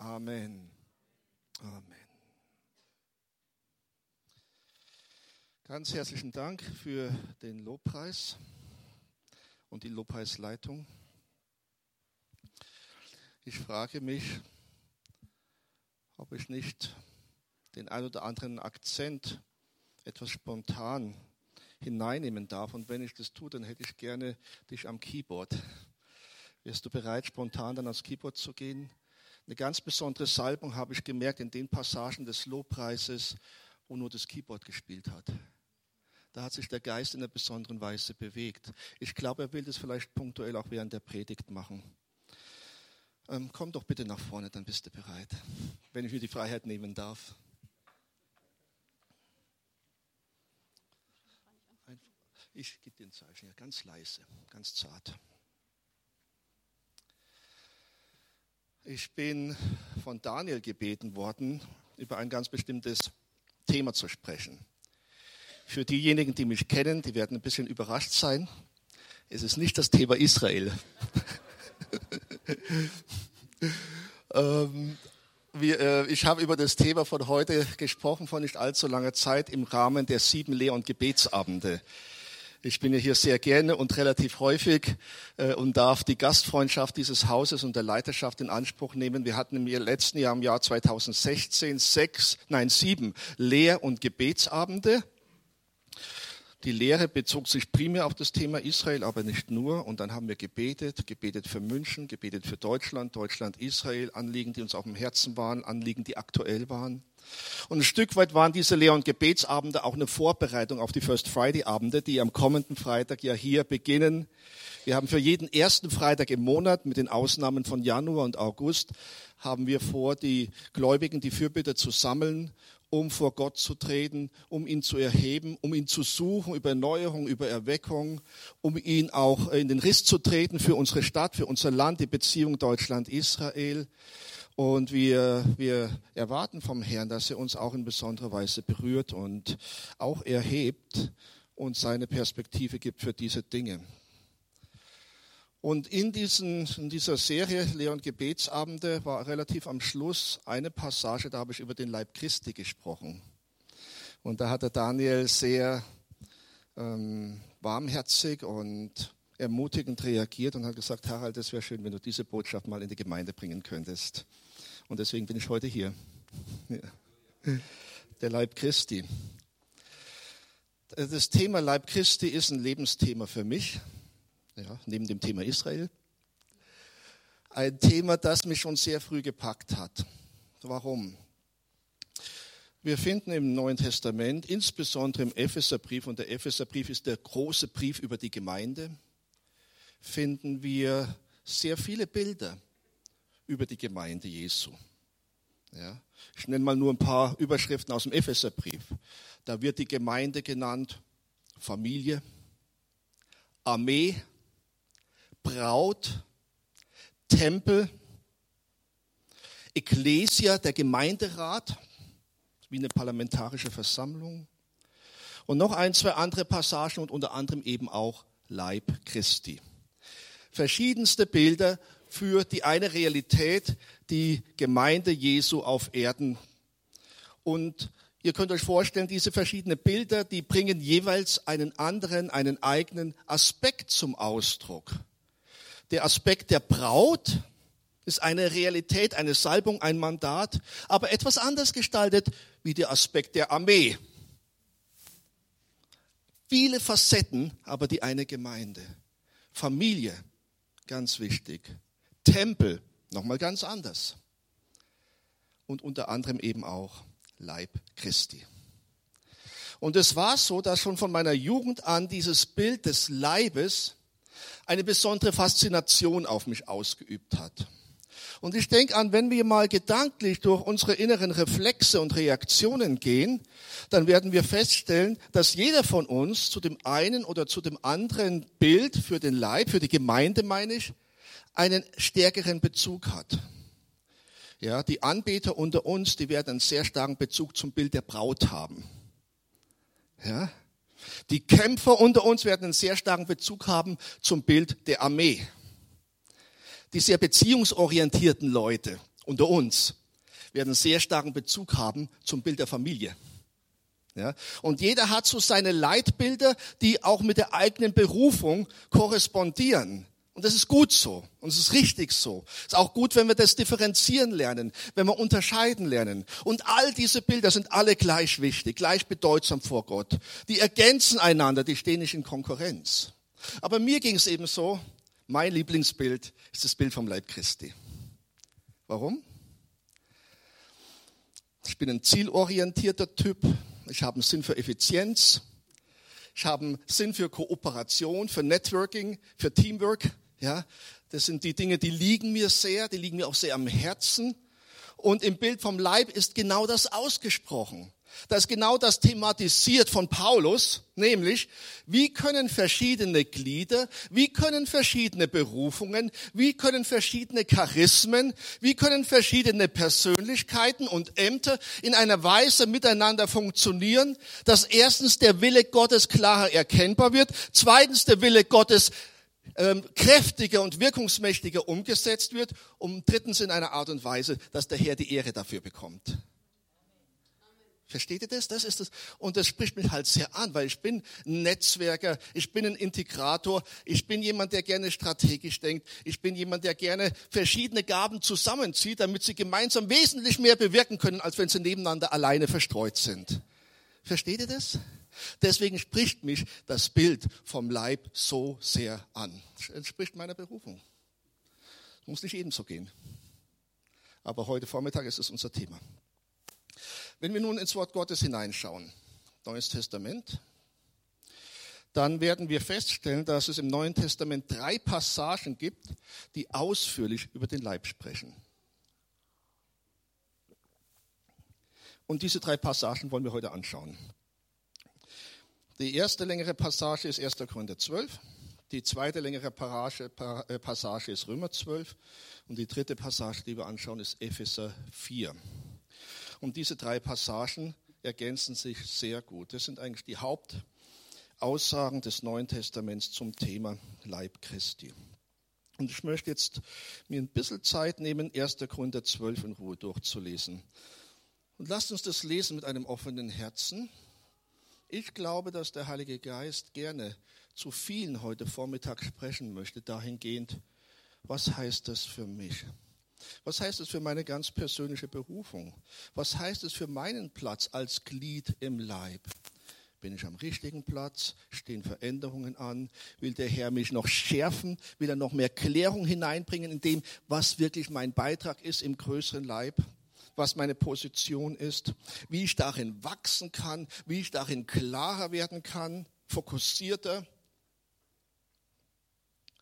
Amen. Amen. Ganz herzlichen Dank für den Lobpreis und die Lobpreisleitung. Ich frage mich, ob ich nicht den ein oder anderen Akzent etwas spontan hineinnehmen darf. Und wenn ich das tue, dann hätte ich gerne dich am Keyboard. Wärst du bereit, spontan dann ans Keyboard zu gehen? Eine ganz besondere Salbung habe ich gemerkt in den Passagen des Lobpreises, wo nur das Keyboard gespielt hat. Da hat sich der Geist in einer besonderen Weise bewegt. Ich glaube, er will das vielleicht punktuell auch während der Predigt machen. Ähm, komm doch bitte nach vorne, dann bist du bereit, wenn ich mir die Freiheit nehmen darf. Ich gebe dir ein Zeichen, ja, ganz leise, ganz zart. Ich bin von Daniel gebeten worden, über ein ganz bestimmtes Thema zu sprechen. Für diejenigen, die mich kennen, die werden ein bisschen überrascht sein. Es ist nicht das Thema Israel. ähm, wir, äh, ich habe über das Thema von heute gesprochen, vor nicht allzu langer Zeit, im Rahmen der sieben Lehr- und Gebetsabende. Ich bin ja hier sehr gerne und relativ häufig äh, und darf die Gastfreundschaft dieses Hauses und der Leiterschaft in Anspruch nehmen. Wir hatten im letzten Jahr, im Jahr 2016, sechs, nein, sieben Lehr- und Gebetsabende. Die Lehre bezog sich primär auf das Thema Israel, aber nicht nur. Und dann haben wir gebetet, gebetet für München, gebetet für Deutschland, Deutschland, Israel, Anliegen, die uns auf dem Herzen waren, Anliegen, die aktuell waren. Und ein Stück weit waren diese und Gebetsabende auch eine Vorbereitung auf die First Friday-Abende, die am kommenden Freitag ja hier beginnen. Wir haben für jeden ersten Freitag im Monat, mit den Ausnahmen von Januar und August, haben wir vor, die Gläubigen, die Fürbitter zu sammeln, um vor Gott zu treten, um ihn zu erheben, um ihn zu suchen über Erneuerung, über Erweckung, um ihn auch in den Riss zu treten für unsere Stadt, für unser Land, die Beziehung Deutschland-Israel. Und wir, wir erwarten vom Herrn, dass er uns auch in besonderer Weise berührt und auch erhebt und seine Perspektive gibt für diese Dinge. Und in, diesen, in dieser Serie Lehr- und Gebetsabende war relativ am Schluss eine Passage, da habe ich über den Leib Christi gesprochen. Und da hat der Daniel sehr ähm, warmherzig und ermutigend reagiert und hat gesagt, Harald, es wäre schön, wenn du diese Botschaft mal in die Gemeinde bringen könntest. Und deswegen bin ich heute hier. Der Leib Christi. Das Thema Leib Christi ist ein Lebensthema für mich, ja, neben dem Thema Israel. Ein Thema, das mich schon sehr früh gepackt hat. Warum? Wir finden im Neuen Testament, insbesondere im Epheserbrief, und der Epheserbrief ist der große Brief über die Gemeinde, finden wir sehr viele Bilder über die Gemeinde Jesu. Ja, ich nenne mal nur ein paar Überschriften aus dem Epheserbrief. Da wird die Gemeinde genannt Familie, Armee, Braut, Tempel, Ecclesia, der Gemeinderat, wie eine parlamentarische Versammlung. Und noch ein, zwei andere Passagen und unter anderem eben auch Leib Christi. Verschiedenste Bilder für die eine Realität, die Gemeinde Jesu auf Erden. Und ihr könnt euch vorstellen, diese verschiedenen Bilder, die bringen jeweils einen anderen, einen eigenen Aspekt zum Ausdruck. Der Aspekt der Braut ist eine Realität, eine Salbung, ein Mandat, aber etwas anders gestaltet wie der Aspekt der Armee. Viele Facetten, aber die eine Gemeinde. Familie, ganz wichtig. Tempel, nochmal ganz anders. Und unter anderem eben auch Leib Christi. Und es war so, dass schon von meiner Jugend an dieses Bild des Leibes eine besondere Faszination auf mich ausgeübt hat. Und ich denke an, wenn wir mal gedanklich durch unsere inneren Reflexe und Reaktionen gehen, dann werden wir feststellen, dass jeder von uns zu dem einen oder zu dem anderen Bild für den Leib, für die Gemeinde meine ich, einen stärkeren Bezug hat. Ja, die Anbeter unter uns, die werden einen sehr starken Bezug zum Bild der Braut haben. Ja, die Kämpfer unter uns werden einen sehr starken Bezug haben zum Bild der Armee. Die sehr beziehungsorientierten Leute unter uns werden sehr starken Bezug haben zum Bild der Familie. Ja? Und jeder hat so seine Leitbilder, die auch mit der eigenen Berufung korrespondieren. Und das ist gut so. Und es ist richtig so. Es ist auch gut, wenn wir das differenzieren lernen, wenn wir unterscheiden lernen. Und all diese Bilder sind alle gleich wichtig, gleich bedeutsam vor Gott. Die ergänzen einander, die stehen nicht in Konkurrenz. Aber mir ging es eben so, mein Lieblingsbild ist das Bild vom Leib Christi. Warum? Ich bin ein zielorientierter Typ. Ich habe einen Sinn für Effizienz. Ich habe einen Sinn für Kooperation, für Networking, für Teamwork. Ja, das sind die Dinge, die liegen mir sehr, die liegen mir auch sehr am Herzen. Und im Bild vom Leib ist genau das ausgesprochen. Da ist genau das thematisiert von Paulus, nämlich, wie können verschiedene Glieder, wie können verschiedene Berufungen, wie können verschiedene Charismen, wie können verschiedene Persönlichkeiten und Ämter in einer Weise miteinander funktionieren, dass erstens der Wille Gottes klarer erkennbar wird, zweitens der Wille Gottes ähm, kräftiger und wirkungsmächtiger umgesetzt wird und drittens in einer Art und Weise, dass der Herr die Ehre dafür bekommt. Versteht ihr das? Das ist das. Und das spricht mich halt sehr an, weil ich bin ein Netzwerker, ich bin ein Integrator, ich bin jemand, der gerne strategisch denkt, ich bin jemand, der gerne verschiedene Gaben zusammenzieht, damit sie gemeinsam wesentlich mehr bewirken können, als wenn sie nebeneinander alleine verstreut sind. Versteht ihr das? Deswegen spricht mich das Bild vom Leib so sehr an. Es entspricht meiner Berufung. Muss nicht jedem so gehen. Aber heute Vormittag ist es unser Thema. Wenn wir nun ins Wort Gottes hineinschauen, Neues Testament, dann werden wir feststellen, dass es im Neuen Testament drei Passagen gibt, die ausführlich über den Leib sprechen. Und diese drei Passagen wollen wir heute anschauen. Die erste längere Passage ist 1. Korinther 12. Die zweite längere äh, Passage ist Römer 12. Und die dritte Passage, die wir anschauen, ist Epheser 4. Und diese drei Passagen ergänzen sich sehr gut. Das sind eigentlich die Hauptaussagen des Neuen Testaments zum Thema Leib Christi. Und ich möchte jetzt mir ein bisschen Zeit nehmen, 1. Korinther 12 in Ruhe durchzulesen. Und lasst uns das lesen mit einem offenen Herzen ich glaube, dass der Heilige Geist gerne zu vielen heute Vormittag sprechen möchte, dahingehend, was heißt das für mich? Was heißt es für meine ganz persönliche Berufung? Was heißt es für meinen Platz als Glied im Leib? Bin ich am richtigen Platz? Stehen Veränderungen an? Will der Herr mich noch schärfen? Will er noch mehr Klärung hineinbringen in dem, was wirklich mein Beitrag ist im größeren Leib? Was meine Position ist, wie ich darin wachsen kann, wie ich darin klarer werden kann, fokussierter.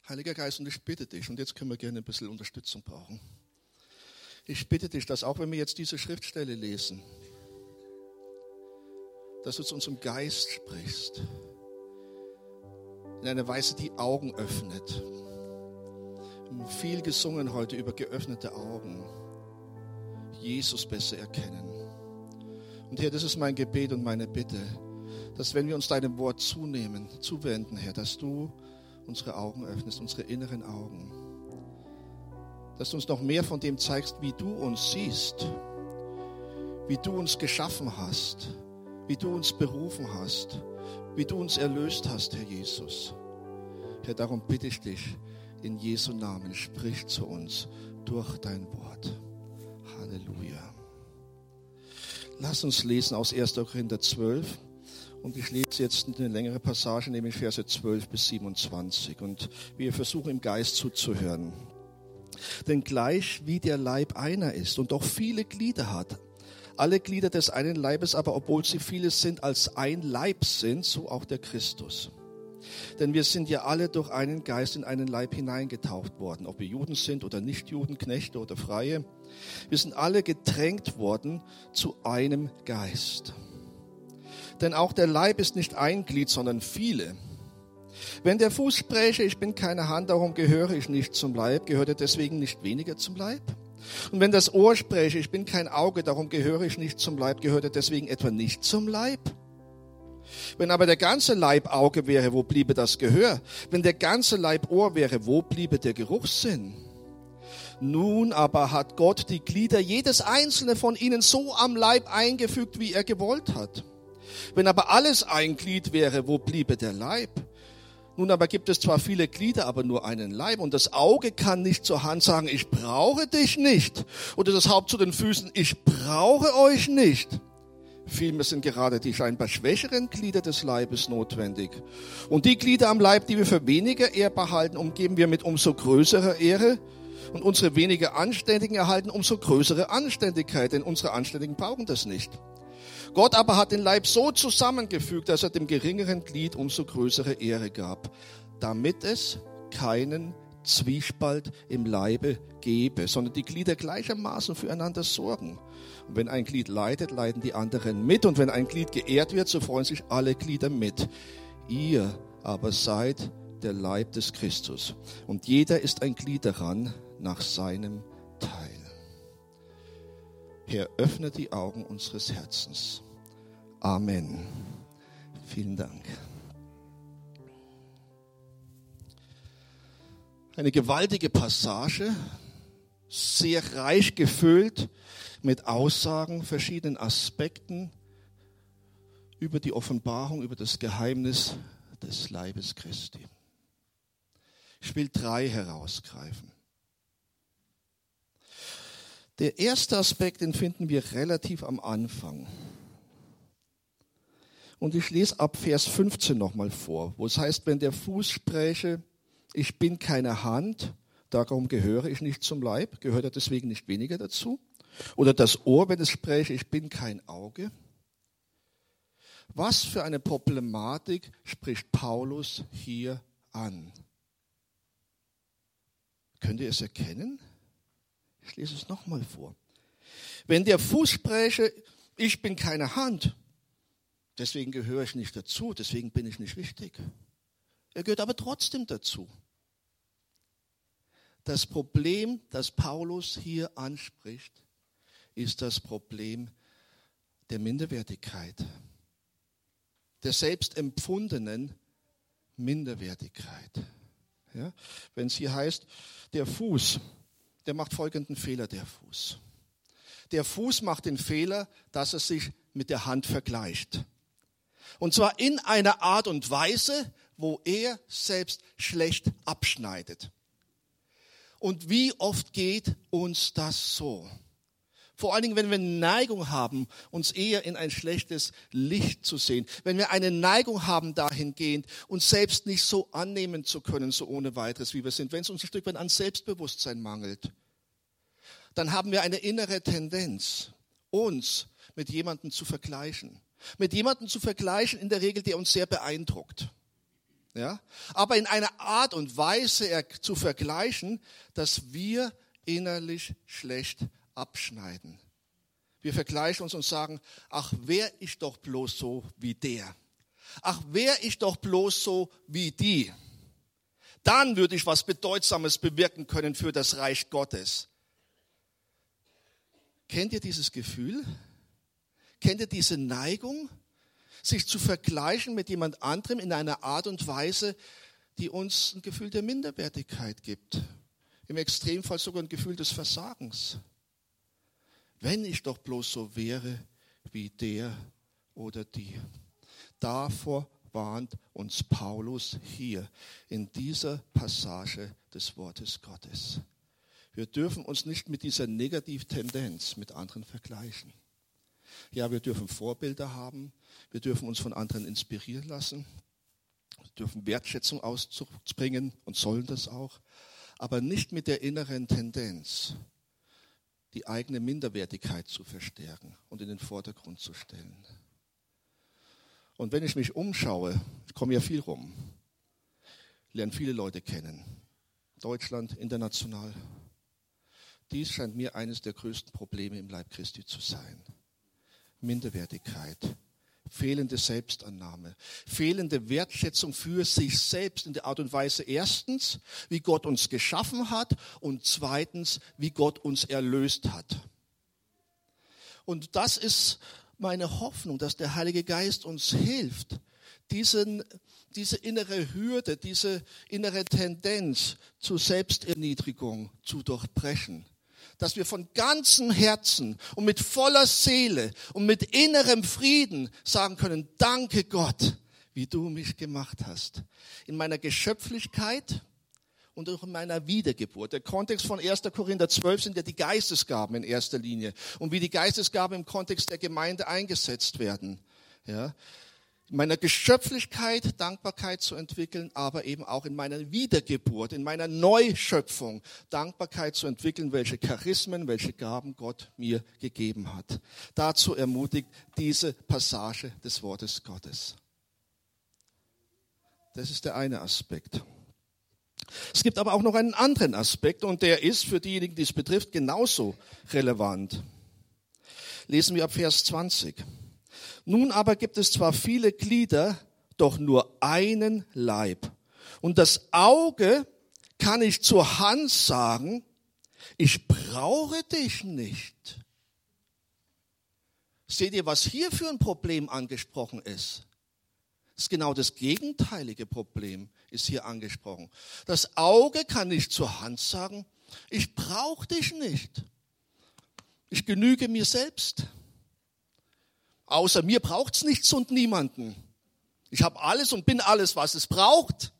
Heiliger Geist, und ich bitte dich, und jetzt können wir gerne ein bisschen Unterstützung brauchen. Ich bitte dich, dass auch wenn wir jetzt diese Schriftstelle lesen, dass du zu unserem Geist sprichst, in einer Weise die Augen öffnet. Viel gesungen heute über geöffnete Augen. Jesus besser erkennen. Und Herr, das ist mein Gebet und meine Bitte, dass wenn wir uns deinem Wort zunehmen, zuwenden, Herr, dass du unsere Augen öffnest, unsere inneren Augen. Dass du uns noch mehr von dem zeigst, wie du uns siehst, wie du uns geschaffen hast, wie du uns berufen hast, wie du uns erlöst hast, Herr Jesus. Herr, darum bitte ich dich, in Jesu Namen, sprich zu uns durch dein Wort. Halleluja. Lass uns lesen aus 1. Korinther 12. Und ich lese jetzt eine längere Passage, nämlich Verse 12 bis 27. Und wir versuchen im Geist zuzuhören. Denn gleich wie der Leib einer ist und doch viele Glieder hat, alle Glieder des einen Leibes aber, obwohl sie viele sind, als ein Leib sind, so auch der Christus. Denn wir sind ja alle durch einen Geist in einen Leib hineingetaucht worden, ob wir Juden sind oder Nichtjuden, Knechte oder Freie. Wir sind alle gedrängt worden zu einem Geist. Denn auch der Leib ist nicht ein Glied, sondern viele. Wenn der Fuß spräche, ich bin keine Hand, darum gehöre ich nicht zum Leib, gehört er deswegen nicht weniger zum Leib? Und wenn das Ohr spräche, ich bin kein Auge, darum gehöre ich nicht zum Leib, gehört er deswegen etwa nicht zum Leib? Wenn aber der ganze Leib Auge wäre, wo bliebe das Gehör? Wenn der ganze Leib Ohr wäre, wo bliebe der Geruchssinn? Nun aber hat Gott die Glieder, jedes einzelne von ihnen, so am Leib eingefügt, wie er gewollt hat. Wenn aber alles ein Glied wäre, wo bliebe der Leib? Nun aber gibt es zwar viele Glieder, aber nur einen Leib. Und das Auge kann nicht zur Hand sagen, ich brauche dich nicht. Oder das Haupt zu den Füßen, ich brauche euch nicht. Vielmehr sind gerade die scheinbar schwächeren Glieder des Leibes notwendig. Und die Glieder am Leib, die wir für weniger ehrbar halten, umgeben wir mit umso größerer Ehre. Und unsere weniger Anständigen erhalten umso größere Anständigkeit, denn unsere Anständigen brauchen das nicht. Gott aber hat den Leib so zusammengefügt, dass er dem geringeren Glied umso größere Ehre gab, damit es keinen Zwiespalt im Leibe gebe, sondern die Glieder gleichermaßen füreinander sorgen. Und wenn ein Glied leidet, leiden die anderen mit. Und wenn ein Glied geehrt wird, so freuen sich alle Glieder mit. Ihr aber seid der Leib des Christus. Und jeder ist ein Glied daran nach seinem Teil. Herr, öffne die Augen unseres Herzens. Amen. Vielen Dank. Eine gewaltige Passage, sehr reich gefüllt mit Aussagen, verschiedenen Aspekten über die Offenbarung, über das Geheimnis des Leibes Christi. Ich will drei herausgreifen. Der erste Aspekt, den finden wir relativ am Anfang. Und ich lese ab Vers 15 nochmal vor, wo es heißt, wenn der Fuß spräche, ich bin keine Hand, darum gehöre ich nicht zum Leib, gehört er deswegen nicht weniger dazu. Oder das Ohr, wenn es spräche, ich bin kein Auge. Was für eine Problematik spricht Paulus hier an? Könnt ihr es erkennen? Ich lese es nochmal vor. Wenn der Fuß spräche, ich bin keine Hand, Deswegen gehöre ich nicht dazu, deswegen bin ich nicht wichtig. Er gehört aber trotzdem dazu. Das Problem, das Paulus hier anspricht, ist das Problem der Minderwertigkeit, der selbstempfundenen Minderwertigkeit. Ja? Wenn es hier heißt, der Fuß, der macht folgenden Fehler, der Fuß. Der Fuß macht den Fehler, dass er sich mit der Hand vergleicht. Und zwar in einer Art und Weise, wo er selbst schlecht abschneidet. Und wie oft geht uns das so? Vor allen Dingen, wenn wir Neigung haben, uns eher in ein schlechtes Licht zu sehen. Wenn wir eine Neigung haben dahingehend, uns selbst nicht so annehmen zu können, so ohne weiteres, wie wir sind. Wenn es uns ein Stück weit an Selbstbewusstsein mangelt, dann haben wir eine innere Tendenz, uns mit jemandem zu vergleichen mit jemandem zu vergleichen, in der Regel, der uns sehr beeindruckt. Ja? Aber in einer Art und Weise zu vergleichen, dass wir innerlich schlecht abschneiden. Wir vergleichen uns und sagen, ach, wär ich doch bloß so wie der. Ach, wär ich doch bloß so wie die. Dann würde ich was Bedeutsames bewirken können für das Reich Gottes. Kennt ihr dieses Gefühl? Kennt ihr diese Neigung, sich zu vergleichen mit jemand anderem in einer Art und Weise, die uns ein Gefühl der Minderwertigkeit gibt? Im Extremfall sogar ein Gefühl des Versagens. Wenn ich doch bloß so wäre wie der oder die. Davor warnt uns Paulus hier in dieser Passage des Wortes Gottes. Wir dürfen uns nicht mit dieser Negativtendenz mit anderen vergleichen. Ja, wir dürfen Vorbilder haben, wir dürfen uns von anderen inspirieren lassen, wir dürfen Wertschätzung auszubringen und sollen das auch, aber nicht mit der inneren Tendenz, die eigene Minderwertigkeit zu verstärken und in den Vordergrund zu stellen. Und wenn ich mich umschaue, ich komme ja viel rum, lerne viele Leute kennen, Deutschland, international. Dies scheint mir eines der größten Probleme im Leib Christi zu sein. Minderwertigkeit, fehlende Selbstannahme, fehlende Wertschätzung für sich selbst in der Art und Weise erstens, wie Gott uns geschaffen hat und zweitens, wie Gott uns erlöst hat. Und das ist meine Hoffnung, dass der Heilige Geist uns hilft, diesen, diese innere Hürde, diese innere Tendenz zur Selbsterniedrigung zu durchbrechen. Dass wir von ganzem Herzen und mit voller Seele und mit innerem Frieden sagen können, danke Gott, wie du mich gemacht hast. In meiner Geschöpflichkeit, und auch in meiner Wiedergeburt. Der Kontext von 1. Korinther 12 sind ja die Geistesgaben in erster Linie und wie die Geistesgaben im Kontext der Gemeinde eingesetzt werden. Ja. In meiner Geschöpflichkeit Dankbarkeit zu entwickeln, aber eben auch in meiner Wiedergeburt, in meiner Neuschöpfung Dankbarkeit zu entwickeln, welche Charismen, welche Gaben Gott mir gegeben hat. Dazu ermutigt diese Passage des Wortes Gottes. Das ist der eine Aspekt. Es gibt aber auch noch einen anderen Aspekt und der ist für diejenigen, die es betrifft, genauso relevant. Lesen wir ab Vers 20. Nun aber gibt es zwar viele Glieder, doch nur einen Leib. Und das Auge kann ich zur Hand sagen, ich brauche dich nicht. Seht ihr, was hier für ein Problem angesprochen ist? Das ist genau das gegenteilige Problem ist hier angesprochen. Das Auge kann nicht zur Hand sagen, ich brauche dich nicht. Ich genüge mir selbst. Außer mir braucht es nichts und niemanden. Ich habe alles und bin alles, was es braucht,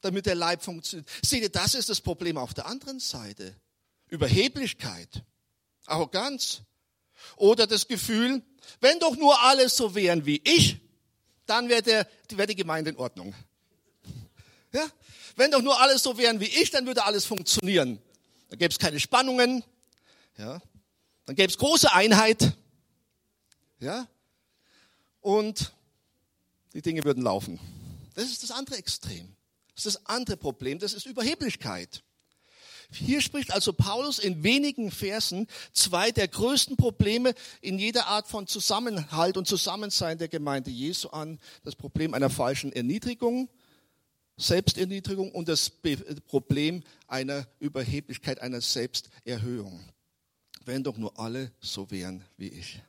damit der Leib funktioniert. Seht ihr, das ist das Problem auf der anderen Seite. Überheblichkeit, Arroganz oder das Gefühl, wenn doch nur alles so wären wie ich, dann wäre wär die Gemeinde in Ordnung. Ja? Wenn doch nur alles so wären wie ich, dann würde alles funktionieren. Dann gäbe es keine Spannungen. Ja? Dann gäbe es große Einheit. Ja? Und die Dinge würden laufen. Das ist das andere Extrem. Das ist das andere Problem. Das ist Überheblichkeit. Hier spricht also Paulus in wenigen Versen zwei der größten Probleme in jeder Art von Zusammenhalt und Zusammensein der Gemeinde Jesu an. Das Problem einer falschen Erniedrigung Selbsterniedrigung und das Problem einer Überheblichkeit, einer Selbsterhöhung. Wenn doch nur alle so wären wie ich.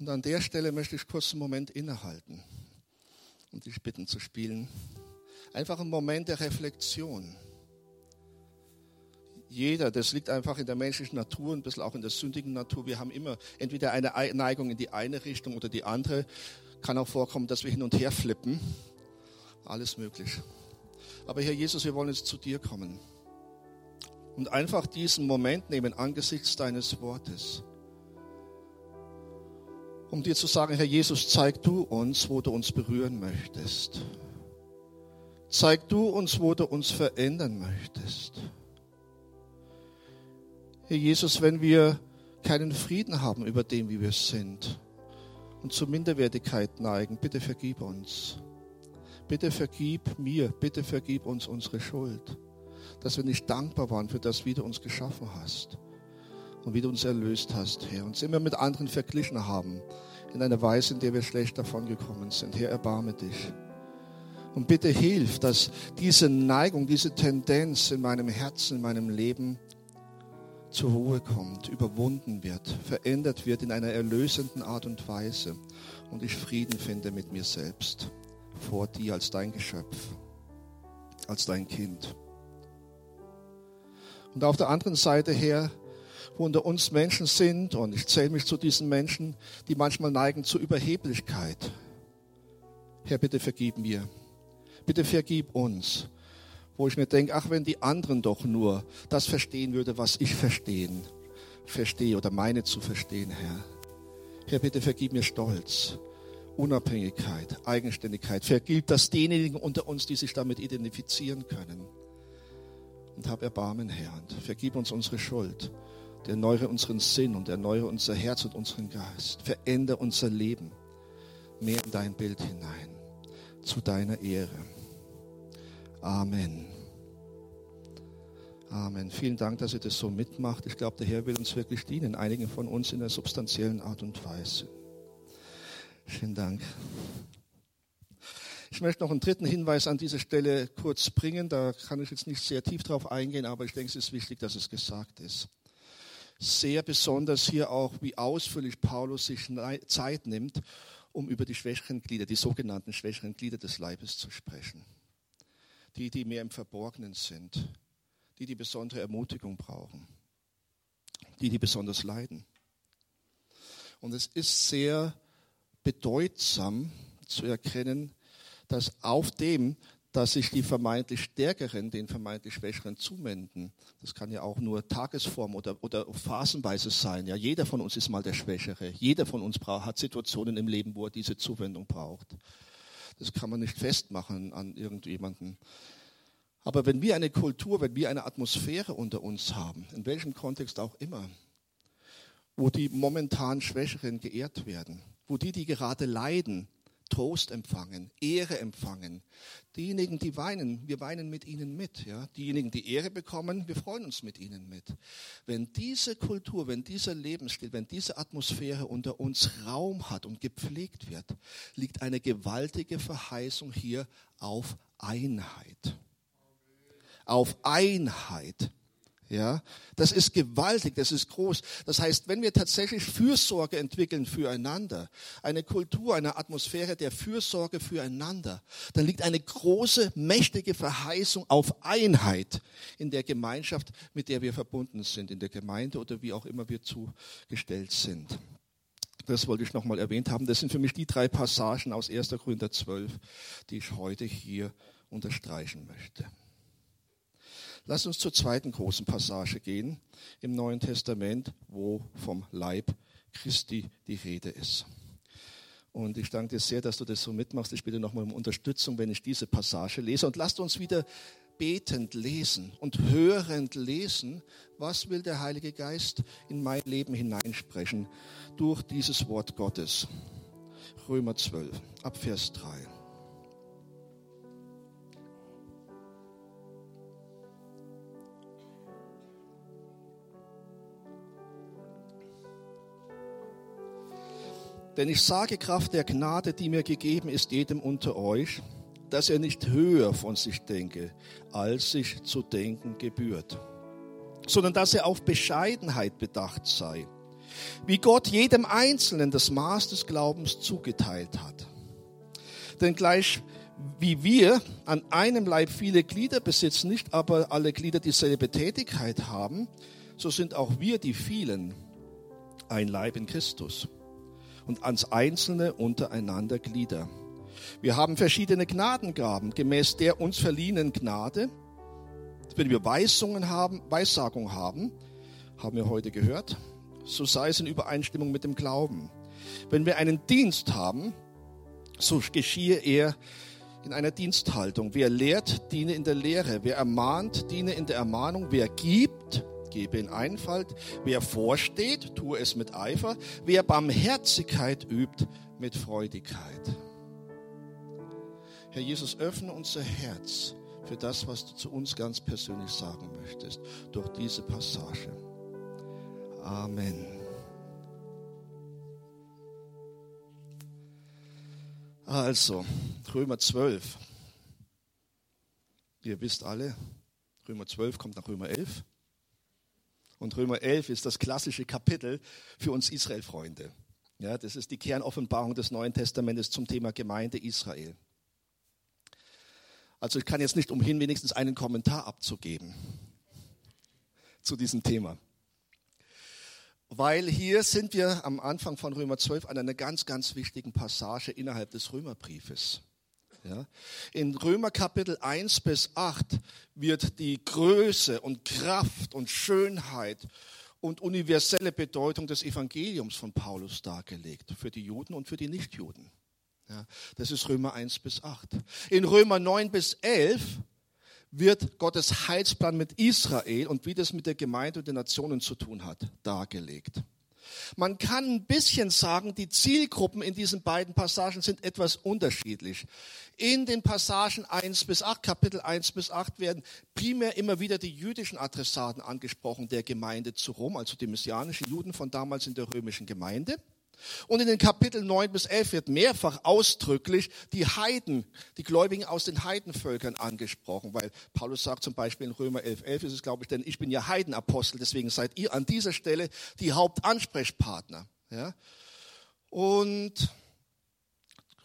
Und an der Stelle möchte ich kurz einen Moment innehalten und dich bitten zu spielen. Einfach ein Moment der Reflexion. Jeder, das liegt einfach in der menschlichen Natur, ein bisschen auch in der sündigen Natur. Wir haben immer entweder eine Neigung in die eine Richtung oder die andere. Kann auch vorkommen, dass wir hin und her flippen. Alles möglich. Aber Herr Jesus, wir wollen jetzt zu dir kommen. Und einfach diesen Moment nehmen angesichts deines Wortes. Um dir zu sagen, Herr Jesus, zeig du uns, wo du uns berühren möchtest. Zeig du uns, wo du uns verändern möchtest. Herr Jesus, wenn wir keinen Frieden haben über dem, wie wir sind, und zur Minderwertigkeit neigen, bitte vergib uns. Bitte vergib mir, bitte vergib uns unsere Schuld, dass wir nicht dankbar waren für das, wie du uns geschaffen hast und wie du uns erlöst hast, Herr. Uns immer mit anderen verglichen haben, in einer Weise, in der wir schlecht davon gekommen sind. Herr, erbarme dich. Und bitte hilf, dass diese Neigung, diese Tendenz in meinem Herzen, in meinem Leben zur Ruhe kommt, überwunden wird, verändert wird in einer erlösenden Art und Weise und ich Frieden finde mit mir selbst, vor dir als dein Geschöpf, als dein Kind. Und auf der anderen Seite her, wo unter uns Menschen sind, und ich zähle mich zu diesen Menschen, die manchmal neigen zur Überheblichkeit. Herr, bitte vergib mir. Bitte vergib uns wo ich mir denke, ach, wenn die anderen doch nur das verstehen würde, was ich verstehen, verstehe oder meine zu verstehen, Herr. Herr, bitte vergib mir Stolz, Unabhängigkeit, Eigenständigkeit. Vergib das denjenigen unter uns, die sich damit identifizieren können. Und hab Erbarmen, Herr, und vergib uns unsere Schuld. Erneuere unseren Sinn und erneuere unser Herz und unseren Geist. Verändere unser Leben mehr in dein Bild hinein, zu deiner Ehre. Amen. Amen. Vielen Dank, dass ihr das so mitmacht. Ich glaube, der Herr will uns wirklich dienen, einigen von uns in einer substanziellen Art und Weise. Vielen Dank. Ich möchte noch einen dritten Hinweis an dieser Stelle kurz bringen. Da kann ich jetzt nicht sehr tief drauf eingehen, aber ich denke, es ist wichtig, dass es gesagt ist. Sehr besonders hier auch, wie ausführlich Paulus sich Zeit nimmt, um über die schwächeren Glieder, die sogenannten schwächeren Glieder des Leibes zu sprechen. Die, die mehr im Verborgenen sind, die, die besondere Ermutigung brauchen, die, die besonders leiden. Und es ist sehr bedeutsam zu erkennen, dass auf dem, dass sich die vermeintlich Stärkeren den vermeintlich Schwächeren zuwenden. Das kann ja auch nur Tagesform oder, oder phasenweise sein. Ja, jeder von uns ist mal der Schwächere. Jeder von uns braucht, hat Situationen im Leben, wo er diese Zuwendung braucht. Das kann man nicht festmachen an irgendjemanden. Aber wenn wir eine Kultur, wenn wir eine Atmosphäre unter uns haben, in welchem Kontext auch immer, wo die momentan Schwächeren geehrt werden, wo die, die gerade leiden, Trost empfangen, Ehre empfangen. Diejenigen, die weinen, wir weinen mit ihnen mit. Ja? Diejenigen, die Ehre bekommen, wir freuen uns mit ihnen mit. Wenn diese Kultur, wenn dieser Lebensstil, wenn diese Atmosphäre unter uns Raum hat und gepflegt wird, liegt eine gewaltige Verheißung hier auf Einheit. Auf Einheit. Ja, das ist gewaltig, das ist groß. Das heißt, wenn wir tatsächlich Fürsorge entwickeln füreinander, eine Kultur, eine Atmosphäre der Fürsorge füreinander, dann liegt eine große, mächtige Verheißung auf Einheit in der Gemeinschaft, mit der wir verbunden sind, in der Gemeinde oder wie auch immer wir zugestellt sind. Das wollte ich nochmal erwähnt haben. Das sind für mich die drei Passagen aus 1. Korinther 12, die ich heute hier unterstreichen möchte. Lass uns zur zweiten großen Passage gehen im Neuen Testament, wo vom Leib Christi die Rede ist. Und ich danke dir sehr, dass du das so mitmachst. Ich bitte nochmal um Unterstützung, wenn ich diese Passage lese. Und lasst uns wieder betend lesen und hörend lesen, was will der Heilige Geist in mein Leben hineinsprechen durch dieses Wort Gottes. Römer 12, ab Vers 3. Denn ich sage Kraft der Gnade, die mir gegeben ist, jedem unter euch, dass er nicht höher von sich denke, als sich zu denken gebührt, sondern dass er auf Bescheidenheit bedacht sei, wie Gott jedem Einzelnen das Maß des Glaubens zugeteilt hat. Denn gleich wie wir an einem Leib viele Glieder besitzen, nicht aber alle Glieder dieselbe Tätigkeit haben, so sind auch wir die vielen ein Leib in Christus und ans Einzelne untereinander Glieder. Wir haben verschiedene Gnadengaben gemäß der uns verliehenen Gnade. Wenn wir Weisungen haben, Weissagung haben, haben wir heute gehört, so sei es in Übereinstimmung mit dem Glauben. Wenn wir einen Dienst haben, so geschiehe er in einer Diensthaltung. Wer lehrt, diene in der Lehre. Wer ermahnt, diene in der Ermahnung. Wer gibt, gebe in Einfalt. Wer vorsteht, tue es mit Eifer. Wer Barmherzigkeit übt, mit Freudigkeit. Herr Jesus, öffne unser Herz für das, was du zu uns ganz persönlich sagen möchtest, durch diese Passage. Amen. Also, Römer 12. Ihr wisst alle, Römer 12 kommt nach Römer 11. Und Römer 11 ist das klassische Kapitel für uns Israel-Freunde. Ja, das ist die Kernoffenbarung des Neuen Testamentes zum Thema Gemeinde Israel. Also ich kann jetzt nicht umhin, wenigstens einen Kommentar abzugeben zu diesem Thema. Weil hier sind wir am Anfang von Römer 12 an einer ganz, ganz wichtigen Passage innerhalb des Römerbriefes. Ja. In Römer Kapitel 1 bis 8 wird die Größe und Kraft und Schönheit und universelle Bedeutung des Evangeliums von Paulus dargelegt, für die Juden und für die Nichtjuden. Ja, das ist Römer 1 bis 8. In Römer 9 bis 11 wird Gottes Heilsplan mit Israel und wie das mit der Gemeinde und den Nationen zu tun hat, dargelegt. Man kann ein bisschen sagen, die Zielgruppen in diesen beiden Passagen sind etwas unterschiedlich. In den Passagen 1 bis 8, Kapitel 1 bis 8 werden primär immer wieder die jüdischen Adressaten angesprochen der Gemeinde zu Rom, also die messianischen Juden von damals in der römischen Gemeinde. Und in den Kapiteln 9 bis 11 wird mehrfach ausdrücklich die Heiden, die Gläubigen aus den Heidenvölkern angesprochen, weil Paulus sagt zum Beispiel in Römer 11, 11 ist es, glaube ich, denn ich bin ja Heidenapostel, deswegen seid ihr an dieser Stelle die Hauptansprechpartner. Ja? Und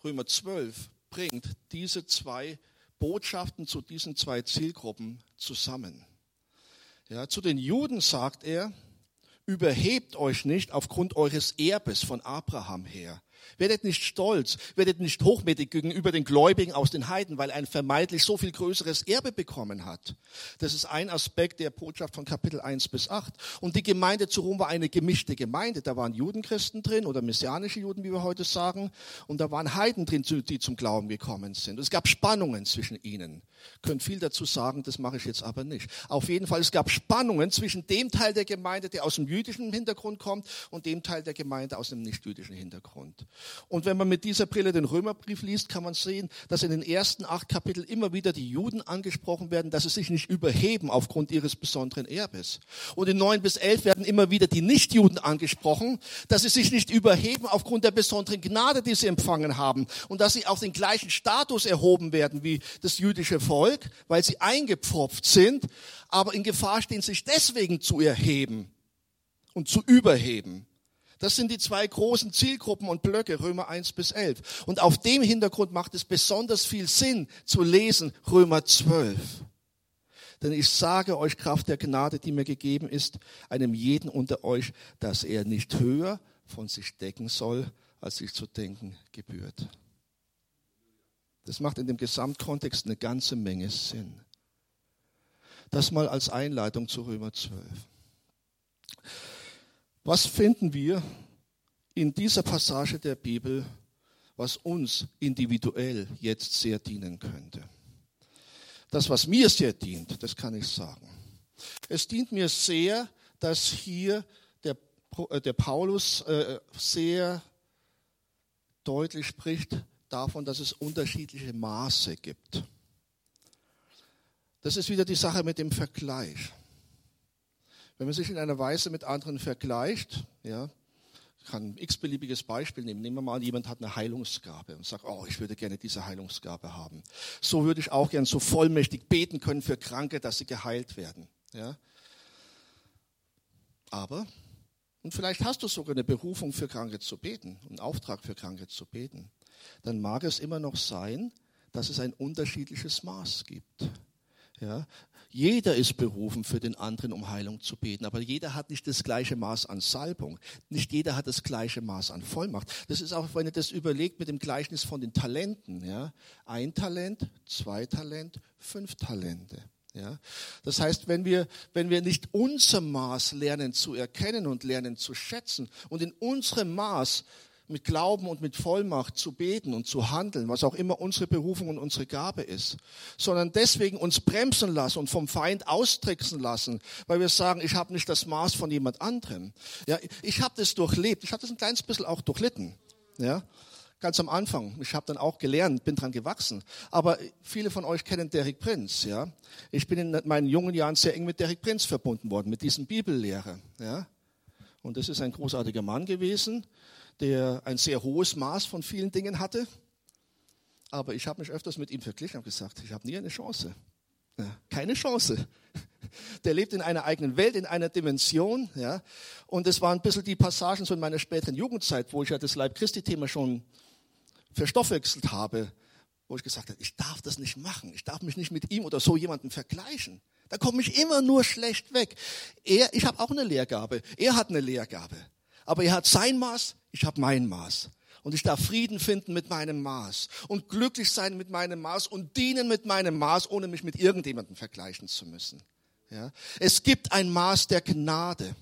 Römer 12, bringt diese zwei Botschaften zu diesen zwei Zielgruppen zusammen. Ja, zu den Juden sagt er, überhebt euch nicht aufgrund eures Erbes von Abraham her. Werdet nicht stolz, werdet nicht hochmütig gegenüber den Gläubigen aus den Heiden, weil ein vermeintlich so viel größeres Erbe bekommen hat. Das ist ein Aspekt der Botschaft von Kapitel 1 bis 8. Und die Gemeinde zu Rom war eine gemischte Gemeinde. Da waren Judenchristen drin oder messianische Juden, wie wir heute sagen. Und da waren Heiden drin, die zum Glauben gekommen sind. Es gab Spannungen zwischen ihnen. Könnt viel dazu sagen, das mache ich jetzt aber nicht. Auf jeden Fall, es gab Spannungen zwischen dem Teil der Gemeinde, der aus dem jüdischen Hintergrund kommt, und dem Teil der Gemeinde aus dem nicht-jüdischen Hintergrund. Und wenn man mit dieser Brille den Römerbrief liest, kann man sehen, dass in den ersten acht Kapiteln immer wieder die Juden angesprochen werden, dass sie sich nicht überheben aufgrund ihres besonderen Erbes. Und in neun bis elf werden immer wieder die Nichtjuden angesprochen, dass sie sich nicht überheben aufgrund der besonderen Gnade, die sie empfangen haben und dass sie auf den gleichen Status erhoben werden wie das jüdische Volk, weil sie eingepfropft sind, aber in Gefahr stehen, sich deswegen zu erheben und zu überheben. Das sind die zwei großen Zielgruppen und Blöcke, Römer 1 bis 11. Und auf dem Hintergrund macht es besonders viel Sinn zu lesen Römer 12. Denn ich sage euch Kraft der Gnade, die mir gegeben ist, einem jeden unter euch, dass er nicht höher von sich decken soll, als sich zu denken gebührt. Das macht in dem Gesamtkontext eine ganze Menge Sinn. Das mal als Einleitung zu Römer 12. Was finden wir in dieser Passage der Bibel, was uns individuell jetzt sehr dienen könnte? Das, was mir sehr dient, das kann ich sagen. Es dient mir sehr, dass hier der, äh, der Paulus äh, sehr deutlich spricht davon, dass es unterschiedliche Maße gibt. Das ist wieder die Sache mit dem Vergleich. Wenn man sich in einer Weise mit anderen vergleicht, ja, kann ein x-beliebiges Beispiel nehmen. Nehmen wir mal, jemand hat eine Heilungsgabe und sagt, oh, ich würde gerne diese Heilungsgabe haben. So würde ich auch gerne so vollmächtig beten können für Kranke, dass sie geheilt werden. Ja. Aber, und vielleicht hast du sogar eine Berufung für Kranke zu beten, einen Auftrag für Kranke zu beten, dann mag es immer noch sein, dass es ein unterschiedliches Maß gibt. Ja, jeder ist berufen, für den anderen um Heilung zu beten, aber jeder hat nicht das gleiche Maß an Salbung. Nicht jeder hat das gleiche Maß an Vollmacht. Das ist auch, wenn ihr das überlegt mit dem Gleichnis von den Talenten. Ja? Ein Talent, zwei Talent, fünf Talente. Ja? Das heißt, wenn wir, wenn wir nicht unser Maß lernen zu erkennen und lernen zu schätzen und in unserem Maß mit Glauben und mit Vollmacht zu beten und zu handeln, was auch immer unsere Berufung und unsere Gabe ist, sondern deswegen uns bremsen lassen und vom Feind austricksen lassen, weil wir sagen, ich habe nicht das Maß von jemand anderem. Ja, ich habe das durchlebt, ich habe das ein kleines bisschen auch durchlitten. Ja, ganz am Anfang. Ich habe dann auch gelernt, bin dran gewachsen. Aber viele von euch kennen Derek Prinz. Ja, ich bin in meinen jungen Jahren sehr eng mit Derek Prinz verbunden worden, mit diesem Bibellehrer. Ja, und das ist ein großartiger Mann gewesen der ein sehr hohes Maß von vielen Dingen hatte. Aber ich habe mich öfters mit ihm verglichen und gesagt, ich habe nie eine Chance. Ja, keine Chance. Der lebt in einer eigenen Welt, in einer Dimension. Ja. Und es waren ein bisschen die Passagen so in meiner späteren Jugendzeit, wo ich ja das Leib Christi-Thema schon verstoffwechselt habe, wo ich gesagt habe, ich darf das nicht machen. Ich darf mich nicht mit ihm oder so jemandem vergleichen. Da komme ich immer nur schlecht weg. Er, ich habe auch eine Lehrgabe. Er hat eine Lehrgabe. Aber er hat sein Maß, ich habe mein Maß. Und ich darf Frieden finden mit meinem Maß und glücklich sein mit meinem Maß und dienen mit meinem Maß, ohne mich mit irgendjemandem vergleichen zu müssen. Ja? Es gibt ein Maß der Gnade.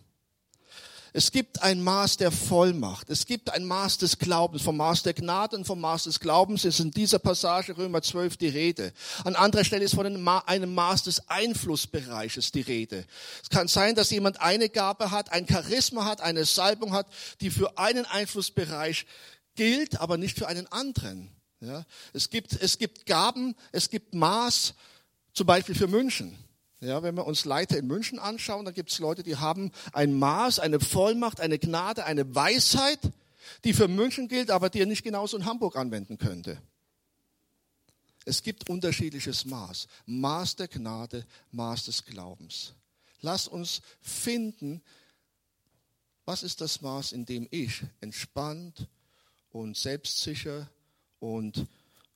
Es gibt ein Maß der Vollmacht. Es gibt ein Maß des Glaubens. Vom Maß der Gnade und vom Maß des Glaubens ist in dieser Passage Römer 12 die Rede. An anderer Stelle ist von einem Maß des Einflussbereiches die Rede. Es kann sein, dass jemand eine Gabe hat, ein Charisma hat, eine Salbung hat, die für einen Einflussbereich gilt, aber nicht für einen anderen. Ja? Es, gibt, es gibt Gaben, es gibt Maß, zum Beispiel für München. Ja, wenn wir uns Leiter in München anschauen, dann gibt es Leute, die haben ein Maß, eine Vollmacht, eine Gnade, eine Weisheit, die für München gilt, aber die er nicht genauso in Hamburg anwenden könnte. Es gibt unterschiedliches Maß. Maß der Gnade, Maß des Glaubens. Lass uns finden, was ist das Maß, in dem ich entspannt und selbstsicher und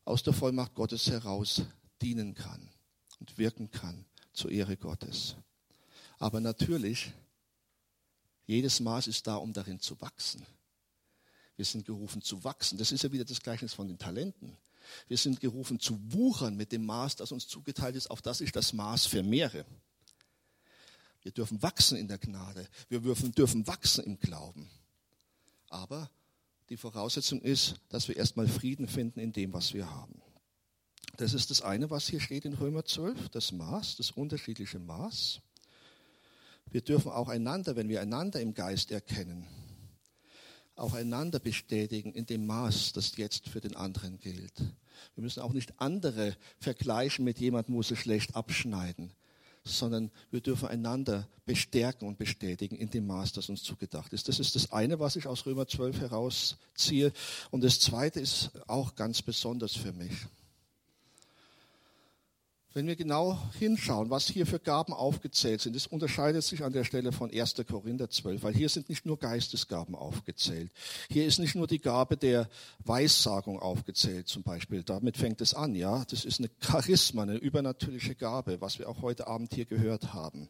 aus der Vollmacht Gottes heraus dienen kann und wirken kann zur Ehre Gottes. Aber natürlich, jedes Maß ist da, um darin zu wachsen. Wir sind gerufen zu wachsen. Das ist ja wieder das Gleichnis von den Talenten. Wir sind gerufen zu wuchern mit dem Maß, das uns zugeteilt ist, auf das ich das Maß vermehre. Wir dürfen wachsen in der Gnade. Wir dürfen, wachsen im Glauben. Aber die Voraussetzung ist, dass wir erstmal Frieden finden in dem, was wir haben. Das ist das eine, was hier steht in Römer 12, das Maß, das unterschiedliche Maß. Wir dürfen auch einander, wenn wir einander im Geist erkennen, auch einander bestätigen in dem Maß, das jetzt für den anderen gilt. Wir müssen auch nicht andere vergleichen mit jemandem, wo sie schlecht abschneiden, sondern wir dürfen einander bestärken und bestätigen in dem Maß, das uns zugedacht ist. Das ist das eine, was ich aus Römer 12 herausziehe. Und das zweite ist auch ganz besonders für mich. Wenn wir genau hinschauen, was hier für Gaben aufgezählt sind, das unterscheidet sich an der Stelle von 1. Korinther 12, weil hier sind nicht nur Geistesgaben aufgezählt. Hier ist nicht nur die Gabe der Weissagung aufgezählt zum Beispiel. Damit fängt es an, ja. Das ist eine Charisma, eine übernatürliche Gabe, was wir auch heute Abend hier gehört haben.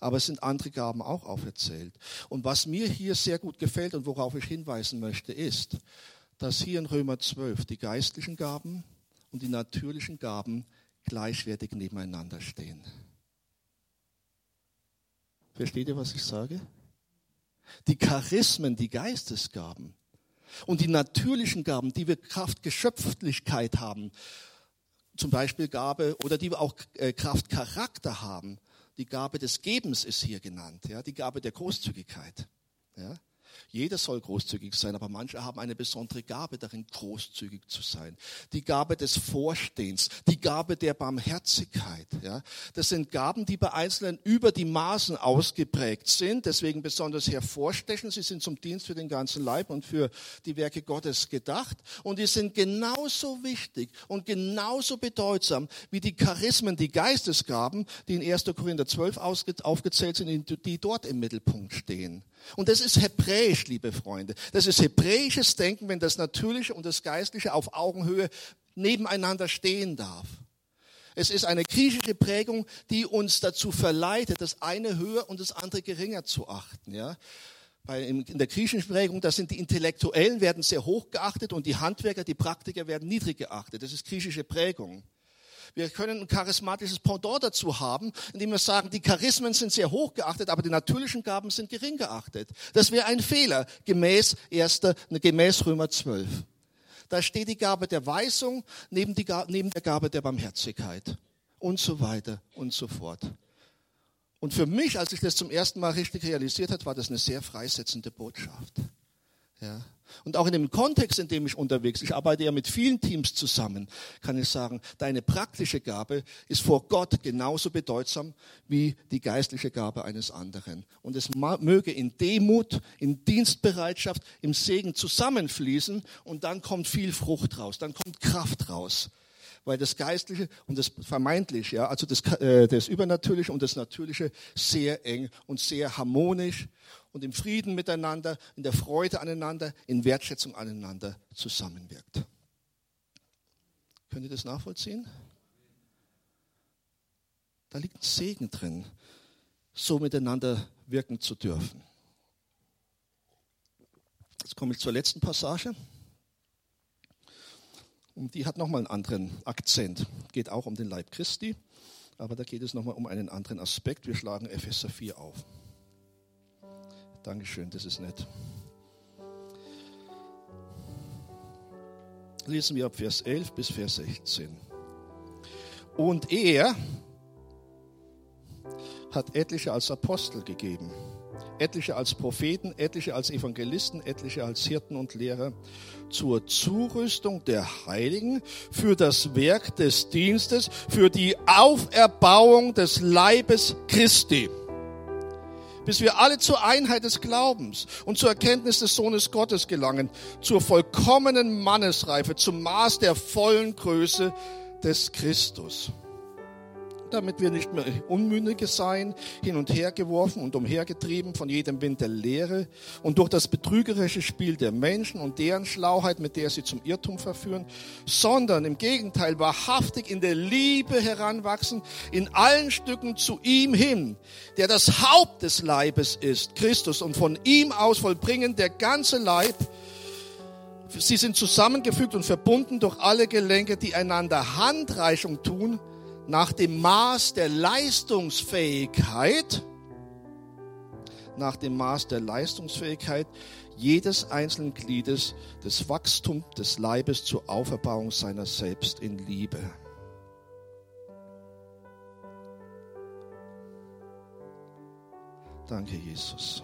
Aber es sind andere Gaben auch aufgezählt. Und was mir hier sehr gut gefällt und worauf ich hinweisen möchte, ist, dass hier in Römer 12 die geistlichen Gaben und die natürlichen Gaben gleichwertig nebeneinander stehen. Versteht ihr, was ich sage? Die Charismen, die Geistesgaben und die natürlichen Gaben, die wir Kraft Geschöpflichkeit haben, zum Beispiel Gabe oder die wir auch äh, Kraft Charakter haben, die Gabe des Gebens ist hier genannt, ja, die Gabe der Großzügigkeit. Ja. Jeder soll großzügig sein, aber manche haben eine besondere Gabe darin, großzügig zu sein. Die Gabe des Vorstehens, die Gabe der Barmherzigkeit. Ja. Das sind Gaben, die bei Einzelnen über die Maßen ausgeprägt sind, deswegen besonders hervorstechen. Sie sind zum Dienst für den ganzen Leib und für die Werke Gottes gedacht. Und die sind genauso wichtig und genauso bedeutsam wie die Charismen, die Geistesgaben, die in 1. Korinther 12 aufgezählt sind, die dort im Mittelpunkt stehen. Und das ist hebräisch, liebe Freunde. Das ist hebräisches Denken, wenn das Natürliche und das Geistliche auf Augenhöhe nebeneinander stehen darf. Es ist eine griechische Prägung, die uns dazu verleitet, das eine höher und das andere geringer zu achten. Ja? In der griechischen Prägung, da sind die Intellektuellen werden sehr hoch geachtet und die Handwerker, die Praktiker werden niedrig geachtet. Das ist griechische Prägung. Wir können ein charismatisches Pendant dazu haben, indem wir sagen, die Charismen sind sehr hoch geachtet, aber die natürlichen Gaben sind gering geachtet. Das wäre ein Fehler, gemäß, erster, gemäß Römer 12. Da steht die Gabe der Weisung neben, die, neben der Gabe der Barmherzigkeit und so weiter und so fort. Und für mich, als ich das zum ersten Mal richtig realisiert habe, war das eine sehr freisetzende Botschaft. Ja. Und auch in dem Kontext, in dem ich unterwegs, ich arbeite ja mit vielen Teams zusammen, kann ich sagen, deine praktische Gabe ist vor Gott genauso bedeutsam wie die geistliche Gabe eines anderen. Und es möge in Demut, in Dienstbereitschaft, im Segen zusammenfließen und dann kommt viel Frucht raus, dann kommt Kraft raus weil das Geistliche und das Vermeintliche, ja, also das, äh, das Übernatürliche und das Natürliche sehr eng und sehr harmonisch und im Frieden miteinander, in der Freude aneinander, in Wertschätzung aneinander zusammenwirkt. Könnt ihr das nachvollziehen? Da liegt ein Segen drin, so miteinander wirken zu dürfen. Jetzt komme ich zur letzten Passage. Und die hat nochmal einen anderen Akzent. Geht auch um den Leib Christi, aber da geht es nochmal um einen anderen Aspekt. Wir schlagen Epheser 4 auf. Dankeschön, das ist nett. Lesen wir ab Vers 11 bis Vers 16. Und er hat etliche als Apostel gegeben, etliche als Propheten, etliche als Evangelisten, etliche als Hirten und Lehrer zur Zurüstung der Heiligen, für das Werk des Dienstes, für die Auferbauung des Leibes Christi bis wir alle zur Einheit des Glaubens und zur Erkenntnis des Sohnes Gottes gelangen, zur vollkommenen Mannesreife, zum Maß der vollen Größe des Christus. Damit wir nicht mehr Unmündige seien, hin und her geworfen und umhergetrieben von jedem Wind der Lehre und durch das betrügerische Spiel der Menschen und deren Schlauheit, mit der sie zum Irrtum verführen, sondern im Gegenteil wahrhaftig in der Liebe heranwachsen, in allen Stücken zu ihm hin, der das Haupt des Leibes ist, Christus, und von ihm aus vollbringen der ganze Leib, Sie sind zusammengefügt und verbunden durch alle Gelenke, die einander Handreichung tun, nach dem Maß der Leistungsfähigkeit, nach dem Maß der Leistungsfähigkeit jedes einzelnen Gliedes des Wachstums des Leibes zur Auferbauung seiner selbst in Liebe. Danke, Jesus.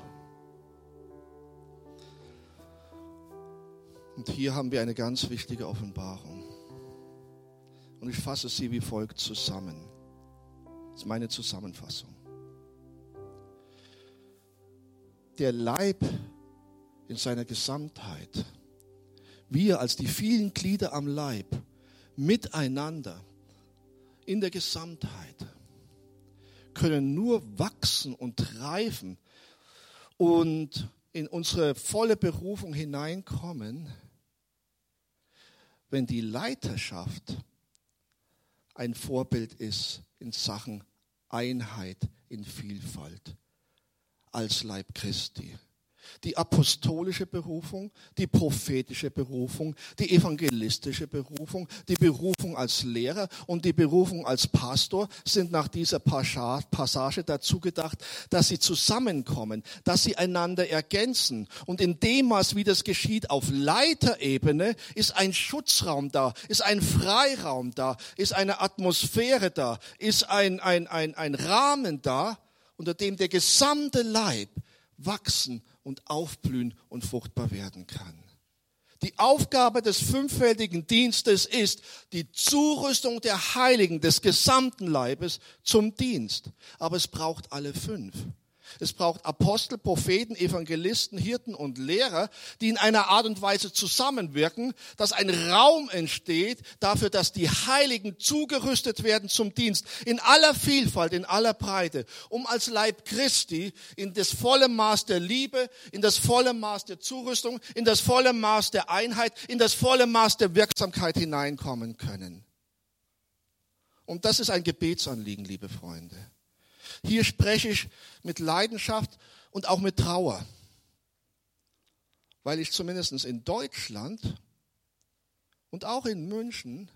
Und hier haben wir eine ganz wichtige Offenbarung. Und ich fasse sie wie folgt zusammen. Das ist meine Zusammenfassung. Der Leib in seiner Gesamtheit, wir als die vielen Glieder am Leib, miteinander in der Gesamtheit, können nur wachsen und reifen und in unsere volle Berufung hineinkommen, wenn die Leiterschaft ein Vorbild ist in Sachen Einheit in Vielfalt als Leib Christi die apostolische Berufung, die prophetische Berufung, die evangelistische Berufung, die Berufung als Lehrer und die Berufung als Pastor sind nach dieser Passage dazu gedacht, dass sie zusammenkommen, dass sie einander ergänzen. Und in dem Maß, wie das geschieht auf Leiterebene, ist ein Schutzraum da, ist ein Freiraum da, ist eine Atmosphäre da, ist ein, ein, ein, ein Rahmen da, unter dem der gesamte Leib wachsen und aufblühen und fruchtbar werden kann. Die Aufgabe des fünffältigen Dienstes ist die Zurüstung der Heiligen des gesamten Leibes zum Dienst. Aber es braucht alle fünf. Es braucht Apostel, Propheten, Evangelisten, Hirten und Lehrer, die in einer Art und Weise zusammenwirken, dass ein Raum entsteht dafür, dass die Heiligen zugerüstet werden zum Dienst in aller Vielfalt, in aller Breite, um als Leib Christi in das volle Maß der Liebe, in das volle Maß der Zurüstung, in das volle Maß der Einheit, in das volle Maß der Wirksamkeit hineinkommen können. Und das ist ein Gebetsanliegen, liebe Freunde. Hier spreche ich mit Leidenschaft und auch mit Trauer, weil ich zumindest in Deutschland und auch in München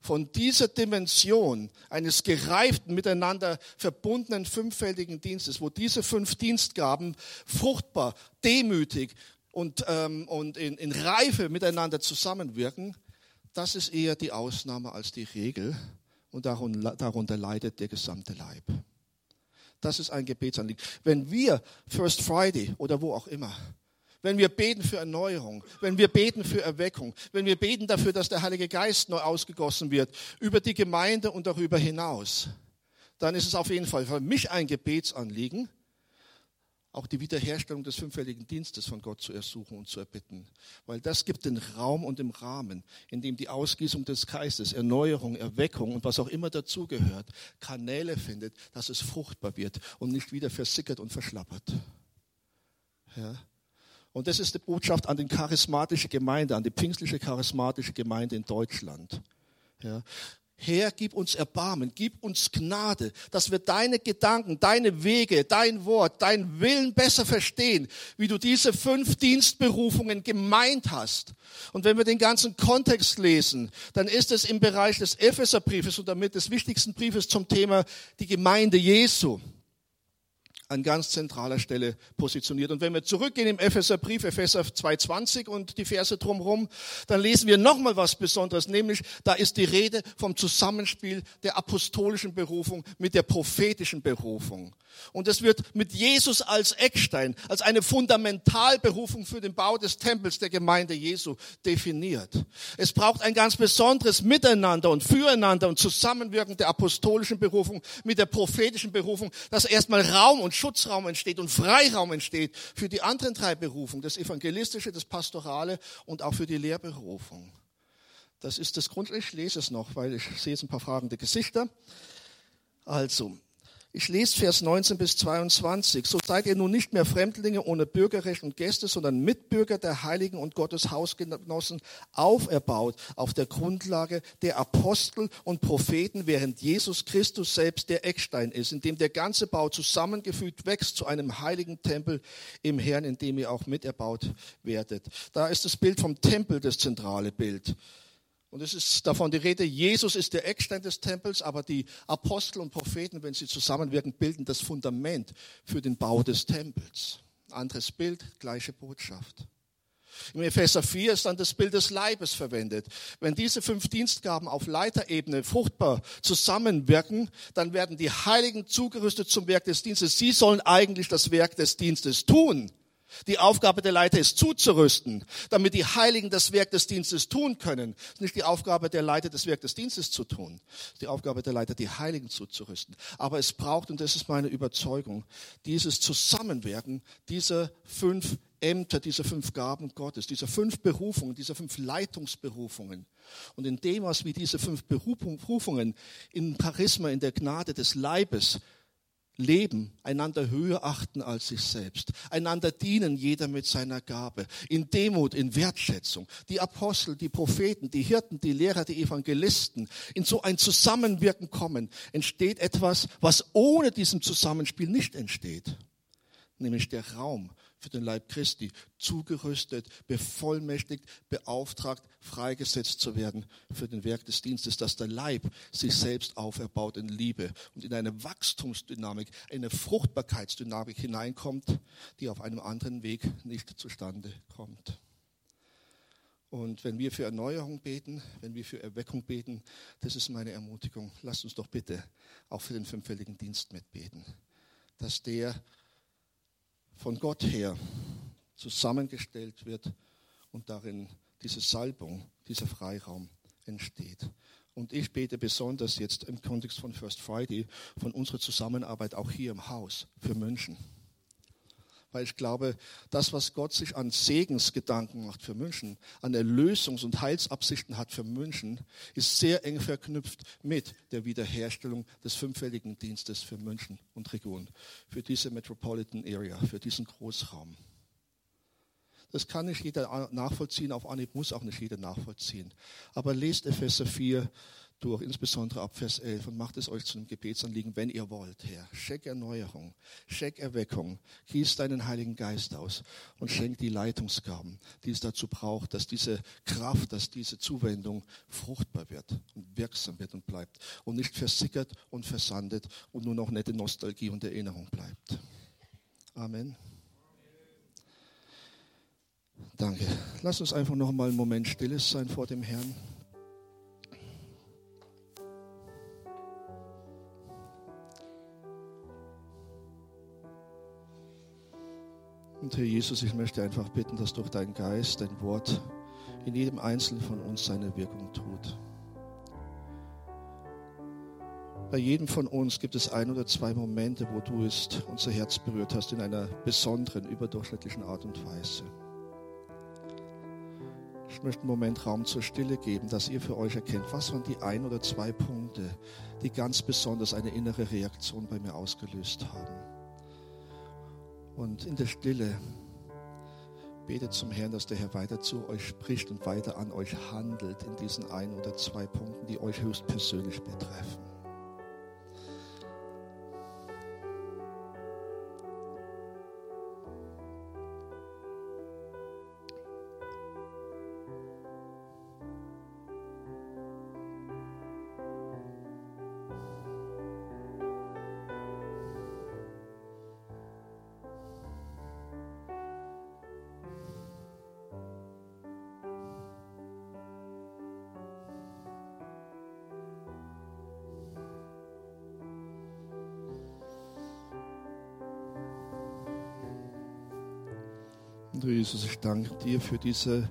von dieser Dimension eines gereiften, miteinander verbundenen fünffältigen Dienstes, wo diese fünf Dienstgaben fruchtbar, demütig und, ähm, und in, in Reife miteinander zusammenwirken, das ist eher die Ausnahme als die Regel und darunter, darunter leidet der gesamte Leib. Das ist ein Gebetsanliegen. Wenn wir First Friday oder wo auch immer, wenn wir beten für Erneuerung, wenn wir beten für Erweckung, wenn wir beten dafür, dass der Heilige Geist neu ausgegossen wird, über die Gemeinde und darüber hinaus, dann ist es auf jeden Fall für mich ein Gebetsanliegen, auch die Wiederherstellung des fünffältigen Dienstes von Gott zu ersuchen und zu erbitten. Weil das gibt den Raum und den Rahmen, in dem die Ausgießung des Geistes, Erneuerung, Erweckung und was auch immer dazugehört, Kanäle findet, dass es fruchtbar wird und nicht wieder versickert und verschlappert. Ja. Und das ist die Botschaft an die charismatische Gemeinde, an die pfingstliche charismatische Gemeinde in Deutschland. Ja. Herr, gib uns Erbarmen, gib uns Gnade, dass wir deine Gedanken, deine Wege, dein Wort, dein Willen besser verstehen, wie du diese fünf Dienstberufungen gemeint hast. Und wenn wir den ganzen Kontext lesen, dann ist es im Bereich des Epheserbriefes und damit des wichtigsten Briefes zum Thema die Gemeinde Jesu an ganz zentraler Stelle positioniert. Und wenn wir zurückgehen im Epheserbrief, Epheser 2,20 und die Verse drumherum, dann lesen wir nochmal was Besonderes, nämlich da ist die Rede vom Zusammenspiel der apostolischen Berufung mit der prophetischen Berufung. Und es wird mit Jesus als Eckstein, als eine Fundamentalberufung für den Bau des Tempels der Gemeinde Jesu definiert. Es braucht ein ganz besonderes Miteinander und Füreinander und Zusammenwirken der apostolischen Berufung mit der prophetischen Berufung, dass erstmal Raum und Schutzraum entsteht und Freiraum entsteht für die anderen drei Berufungen, das Evangelistische, das Pastorale und auch für die Lehrberufung. Das ist das Grund. Ich lese es noch, weil ich sehe jetzt ein paar fragende Gesichter. Also, ich lese Vers 19 bis 22. So seid ihr nun nicht mehr Fremdlinge ohne Bürgerrecht und Gäste, sondern Mitbürger der Heiligen und Gottes Hausgenossen, auferbaut auf der Grundlage der Apostel und Propheten, während Jesus Christus selbst der Eckstein ist, in dem der ganze Bau zusammengefügt wächst zu einem heiligen Tempel im Herrn, in dem ihr auch miterbaut werdet. Da ist das Bild vom Tempel das zentrale Bild. Und es ist davon die Rede, Jesus ist der Eckstein des Tempels, aber die Apostel und Propheten, wenn sie zusammenwirken, bilden das Fundament für den Bau des Tempels. Anderes Bild, gleiche Botschaft. Im Epheser 4 ist dann das Bild des Leibes verwendet. Wenn diese fünf Dienstgaben auf Leiterebene fruchtbar zusammenwirken, dann werden die Heiligen zugerüstet zum Werk des Dienstes. Sie sollen eigentlich das Werk des Dienstes tun. Die Aufgabe der Leiter ist zuzurüsten, damit die Heiligen das Werk des Dienstes tun können. Es ist nicht die Aufgabe der Leiter, das Werk des Dienstes zu tun. Es ist die Aufgabe der Leiter, die Heiligen zuzurüsten. Aber es braucht, und das ist meine Überzeugung, dieses Zusammenwirken dieser fünf Ämter, dieser fünf Gaben Gottes, dieser fünf Berufungen, dieser fünf Leitungsberufungen. Und in dem, was wie diese fünf Berufungen im Charisma, in der Gnade des Leibes leben, einander höher achten als sich selbst, einander dienen, jeder mit seiner Gabe, in Demut, in Wertschätzung. Die Apostel, die Propheten, die Hirten, die Lehrer, die Evangelisten, in so ein Zusammenwirken kommen, entsteht etwas, was ohne diesem Zusammenspiel nicht entsteht, nämlich der Raum für den Leib Christi, zugerüstet, bevollmächtigt, beauftragt, freigesetzt zu werden für den Werk des Dienstes, dass der Leib sich selbst auferbaut in Liebe und in eine Wachstumsdynamik, eine Fruchtbarkeitsdynamik hineinkommt, die auf einem anderen Weg nicht zustande kommt. Und wenn wir für Erneuerung beten, wenn wir für Erweckung beten, das ist meine Ermutigung. Lasst uns doch bitte auch für den fünffälligen Dienst mitbeten, dass der von Gott her zusammengestellt wird und darin diese Salbung, dieser Freiraum entsteht. Und ich bete besonders jetzt im Kontext von First Friday von unserer Zusammenarbeit auch hier im Haus für München weil ich glaube, das, was Gott sich an Segensgedanken macht für München, an Erlösungs- und Heilsabsichten hat für München, ist sehr eng verknüpft mit der Wiederherstellung des fünffälligen Dienstes für München und Region, für diese Metropolitan Area, für diesen Großraum. Das kann nicht jeder nachvollziehen, auf Anhieb muss auch nicht jeder nachvollziehen. Aber lest Epheser 4, durch, insbesondere ab Vers 11, und macht es euch zu einem Gebetsanliegen, wenn ihr wollt, Herr. Schenk Erneuerung, schenk Erweckung, gieß deinen Heiligen Geist aus und schenk die Leitungsgaben, die es dazu braucht, dass diese Kraft, dass diese Zuwendung fruchtbar wird und wirksam wird und bleibt und nicht versickert und versandet und nur noch nette Nostalgie und Erinnerung bleibt. Amen. Danke. Lass uns einfach noch mal einen Moment stilles sein vor dem Herrn. Und Herr Jesus, ich möchte einfach bitten, dass durch deinen Geist, dein Wort in jedem Einzelnen von uns seine Wirkung tut. Bei jedem von uns gibt es ein oder zwei Momente, wo du es unser Herz berührt hast in einer besonderen, überdurchschnittlichen Art und Weise. Ich möchte einen Moment Raum zur Stille geben, dass ihr für euch erkennt, was waren die ein oder zwei Punkte, die ganz besonders eine innere Reaktion bei mir ausgelöst haben. Und in der Stille betet zum Herrn, dass der Herr weiter zu euch spricht und weiter an euch handelt in diesen ein oder zwei Punkten, die euch höchstpersönlich betreffen. Jesus, ich danke dir für diese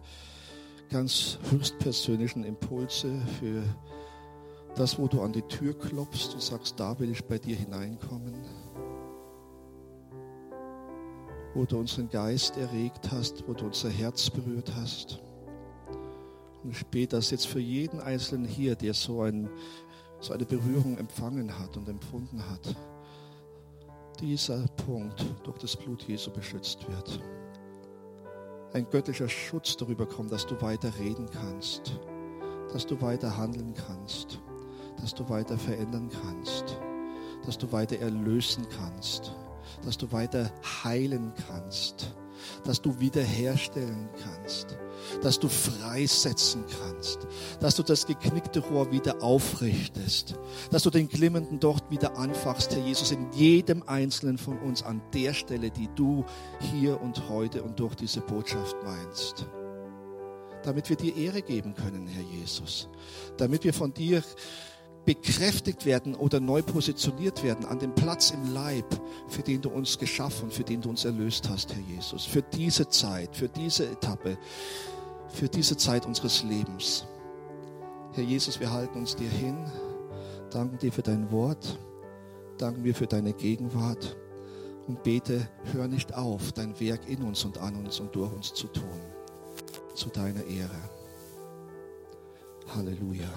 ganz höchstpersönlichen Impulse, für das, wo du an die Tür klopfst und sagst, da will ich bei dir hineinkommen. Wo du unseren Geist erregt hast, wo du unser Herz berührt hast. Und ich bete das jetzt für jeden Einzelnen hier, der so ein so eine Berührung empfangen hat und empfunden hat, dieser Punkt durch das Blut Jesu beschützt wird. Ein göttlicher Schutz darüber kommt, dass du weiter reden kannst, dass du weiter handeln kannst, dass du weiter verändern kannst, dass du weiter erlösen kannst, dass du weiter heilen kannst, dass du wiederherstellen kannst, dass du freisetzen kannst, dass du das geknickte Rohr wieder aufrichtest, dass du den glimmenden Docht wieder anfachst, Herr Jesus, in jedem Einzelnen von uns an der Stelle, die du hier und heute und durch diese Botschaft meinst. Damit wir dir Ehre geben können, Herr Jesus. Damit wir von dir bekräftigt werden oder neu positioniert werden an dem Platz im Leib, für den du uns geschaffen, für den du uns erlöst hast, Herr Jesus. Für diese Zeit, für diese Etappe, für diese Zeit unseres Lebens. Herr Jesus, wir halten uns dir hin, danken dir für dein Wort, danken wir für deine Gegenwart und bete, hör nicht auf, dein Werk in uns und an uns und durch uns zu tun. Zu deiner Ehre. Halleluja.